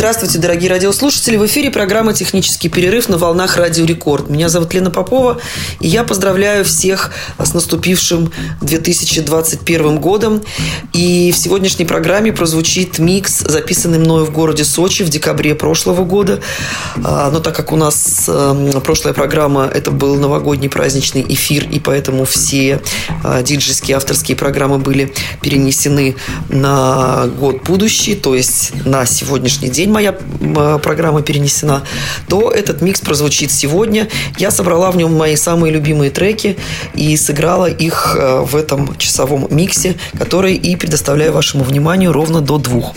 Здравствуйте, дорогие радиослушатели. В эфире программа «Технический перерыв» на волнах Радио Рекорд. Меня зовут Лена Попова, и я поздравляю всех с наступившим 2021 годом. И в сегодняшней программе прозвучит микс, записанный мною в городе Сочи в декабре прошлого года. А, но так как у нас эм, прошлая программа – это был новогодний праздничный эфир, и поэтому все а, диджейские авторские программы были перенесены на год будущий, то есть на сегодняшний день моя программа перенесена, то этот микс прозвучит сегодня. Я собрала в нем мои самые любимые треки и сыграла их э, в этом часовом миксе, который и предоставляю вашему вниманию ровно до двух.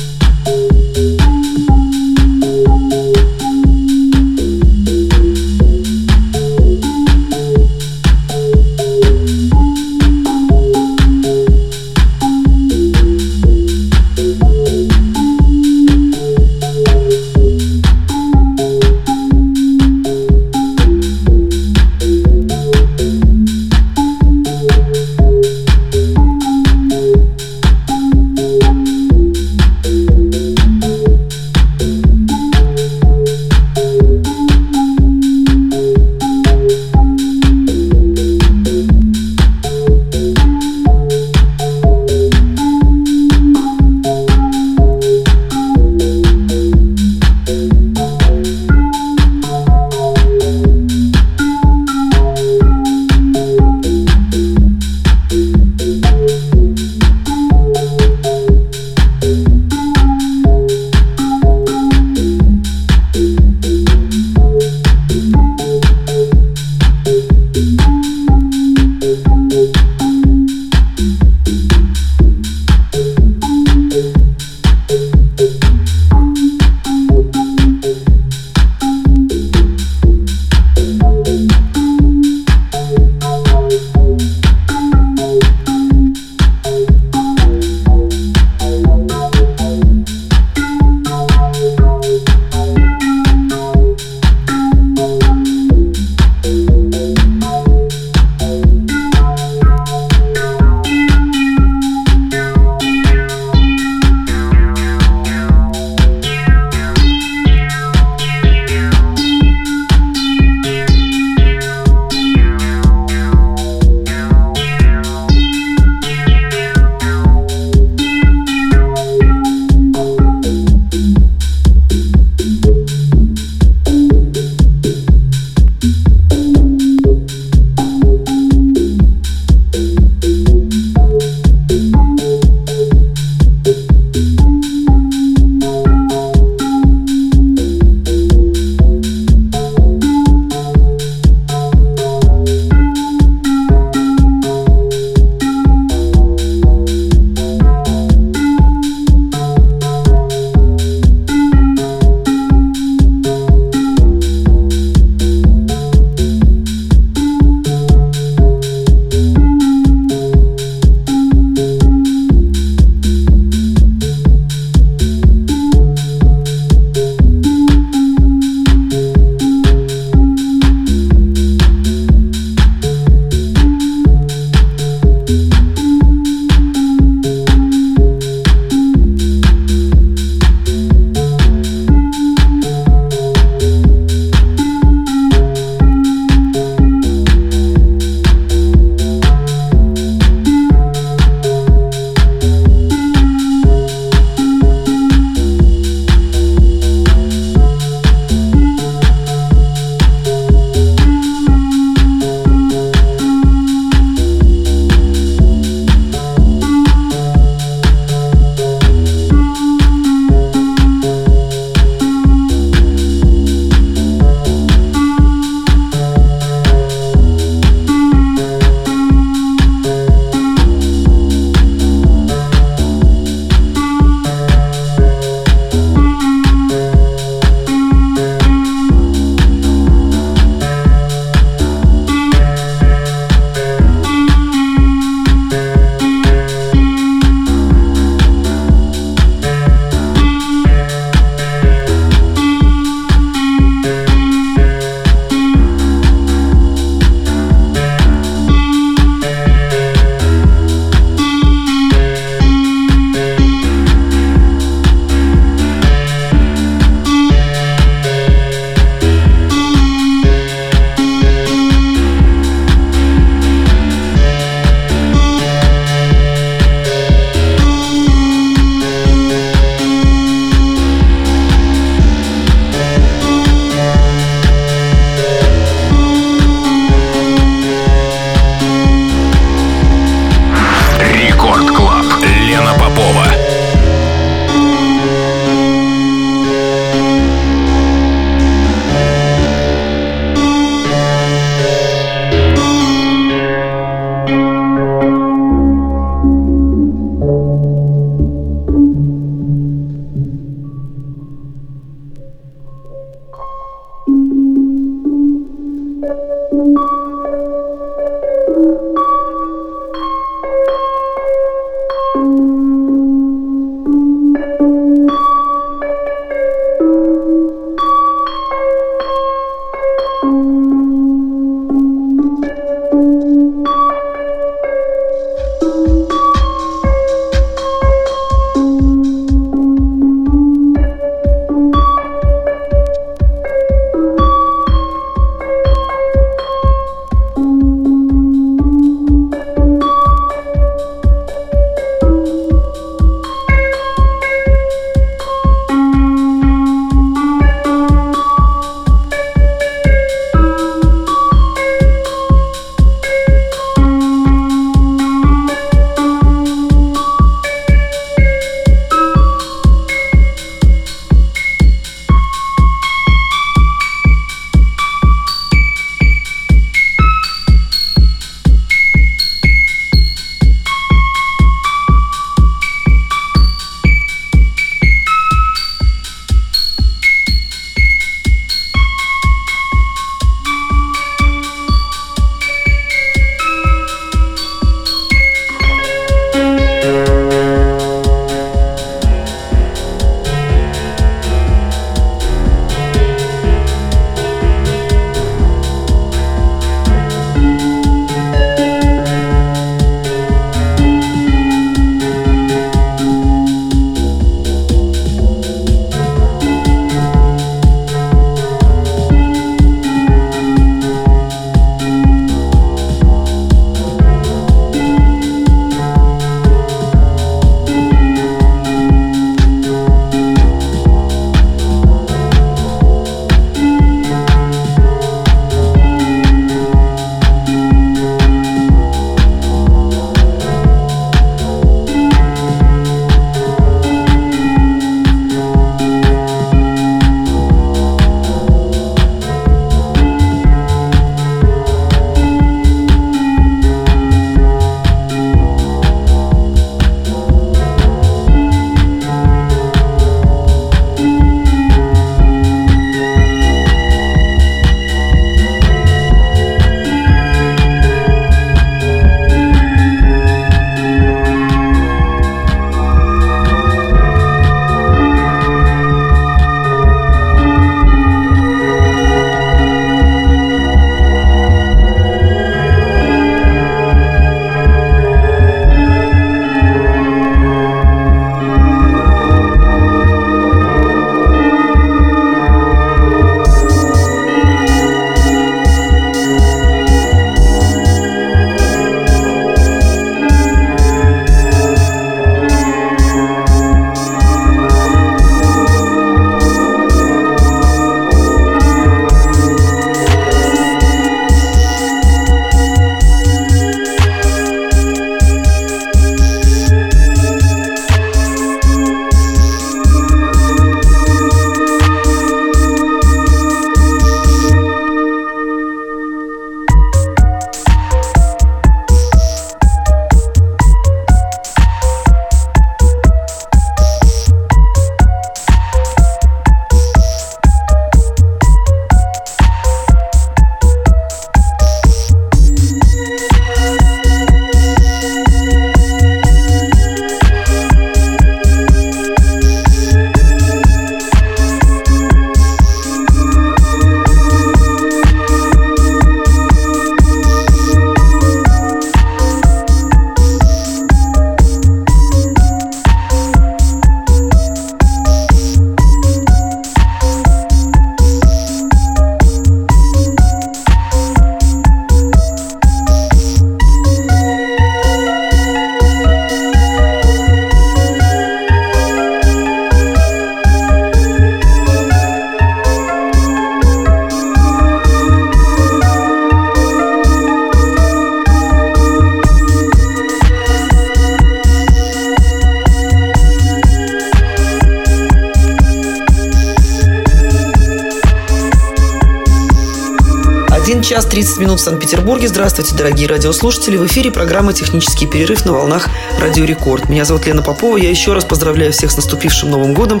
30 минут в Санкт-Петербурге. Здравствуйте, дорогие радиослушатели. В эфире программа «Технический перерыв» на волнах Радио Рекорд. Меня зовут Лена Попова. Я еще раз поздравляю всех с наступившим Новым годом.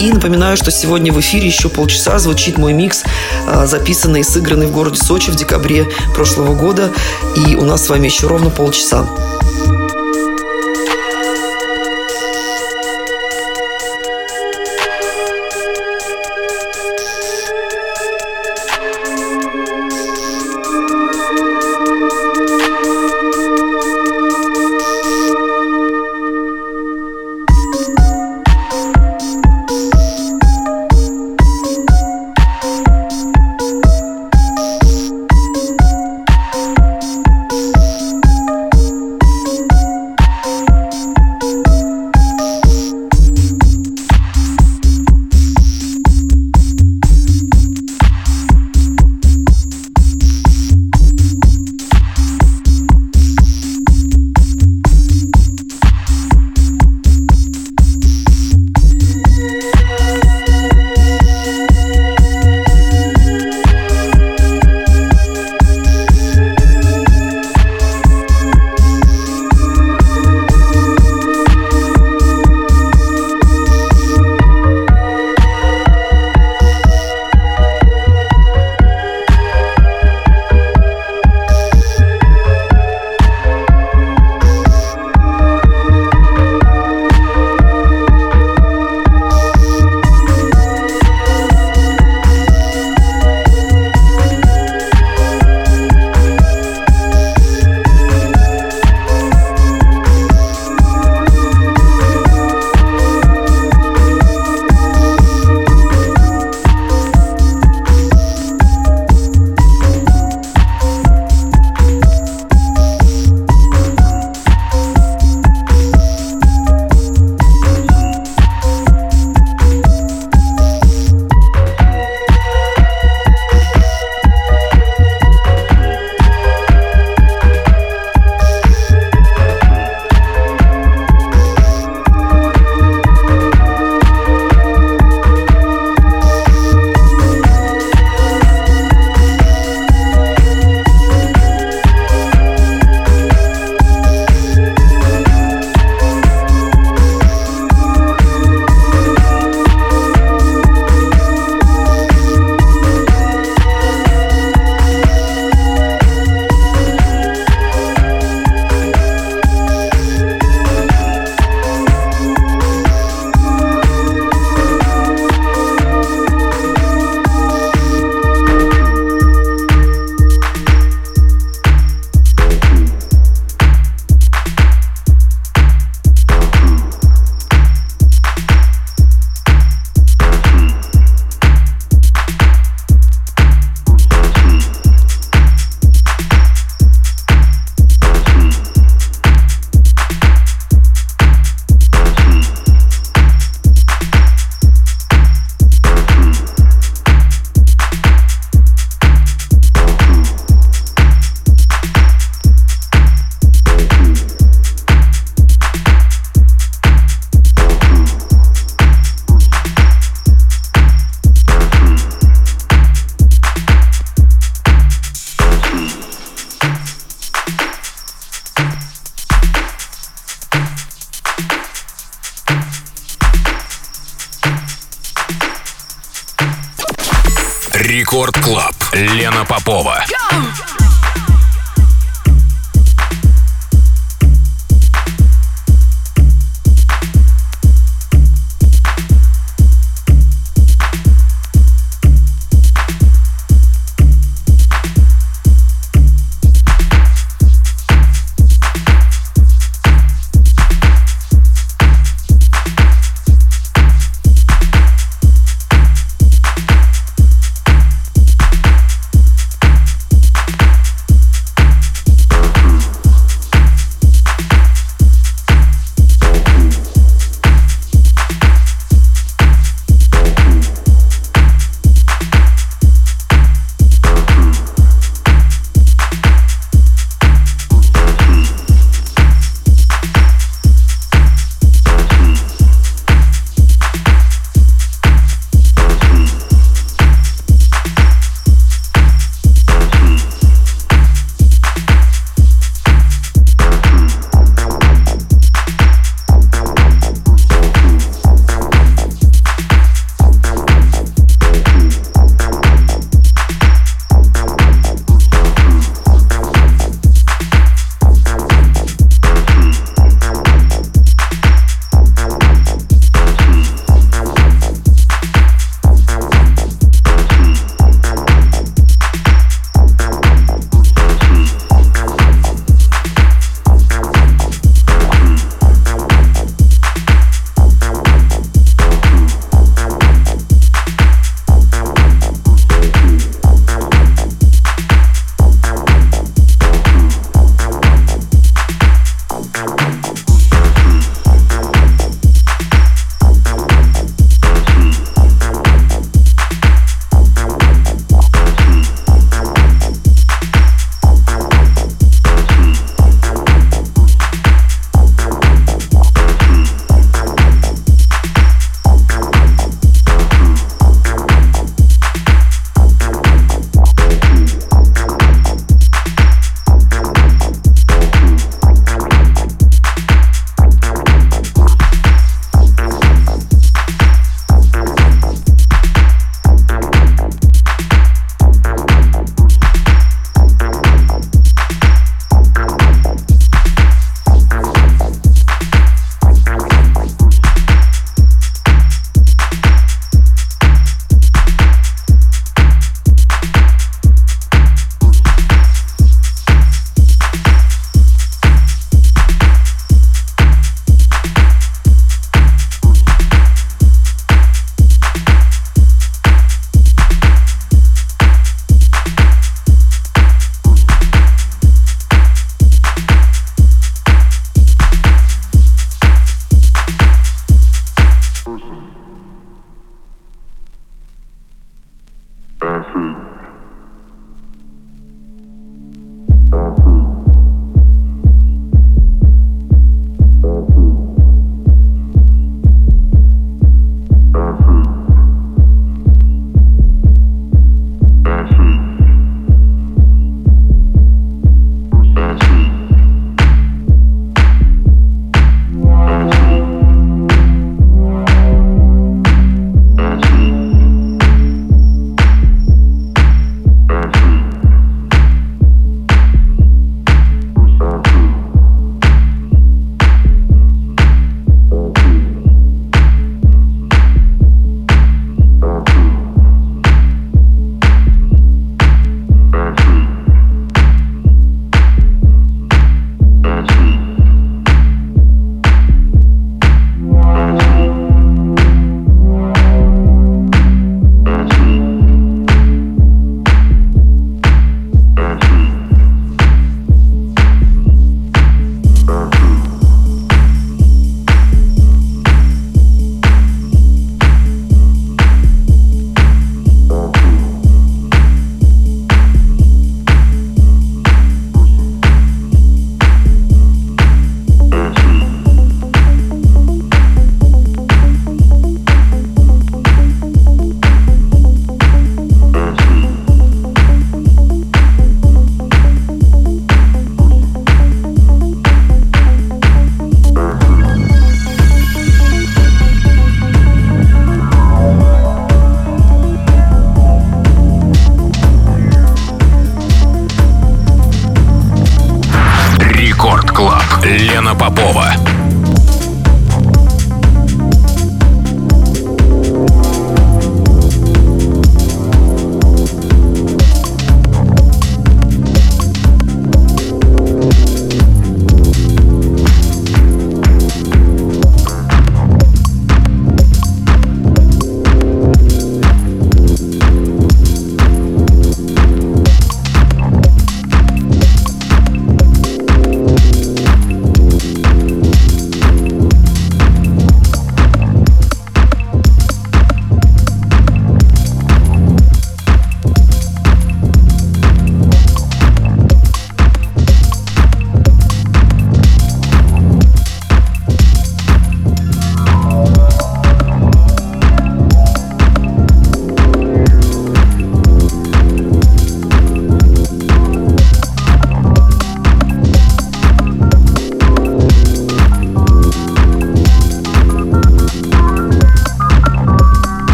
И напоминаю, что сегодня в эфире еще полчаса звучит мой микс, а, записанный и сыгранный в городе Сочи в декабре прошлого года. И у нас с вами еще ровно полчаса.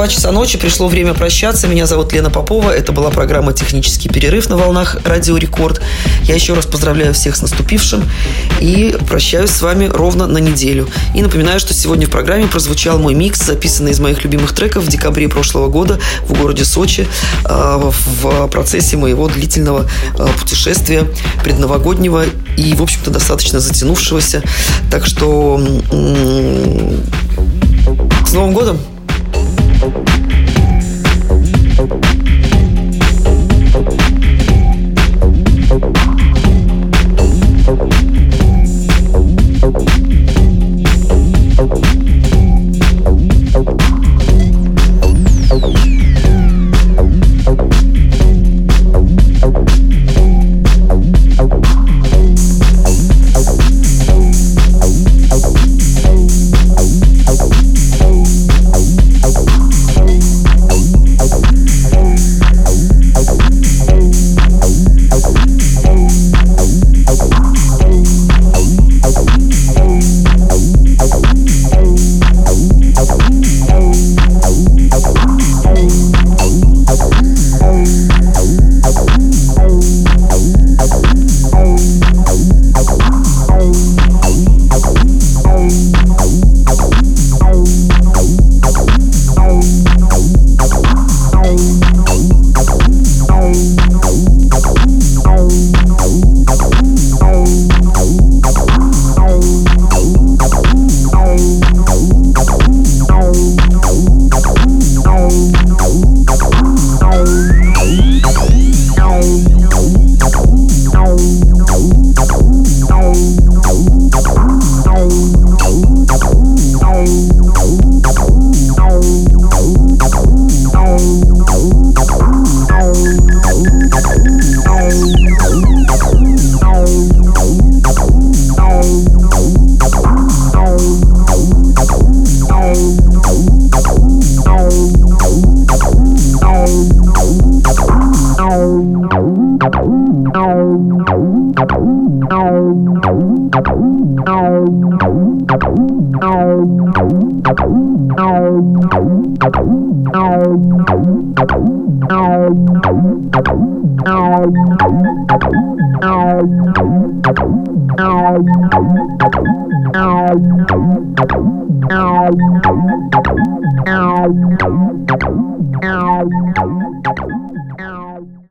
Два часа ночи, пришло время прощаться. Меня зовут Лена Попова. Это была программа «Технический перерыв» на волнах Радио Рекорд. Я еще раз поздравляю всех с наступившим и прощаюсь с вами ровно на неделю. И напоминаю, что сегодня в программе прозвучал мой микс, записанный из моих любимых треков в декабре прошлого года в городе Сочи э, в процессе моего длительного э, путешествия предновогоднего и, в общем-то, достаточно затянувшегося. Так что с Новым годом!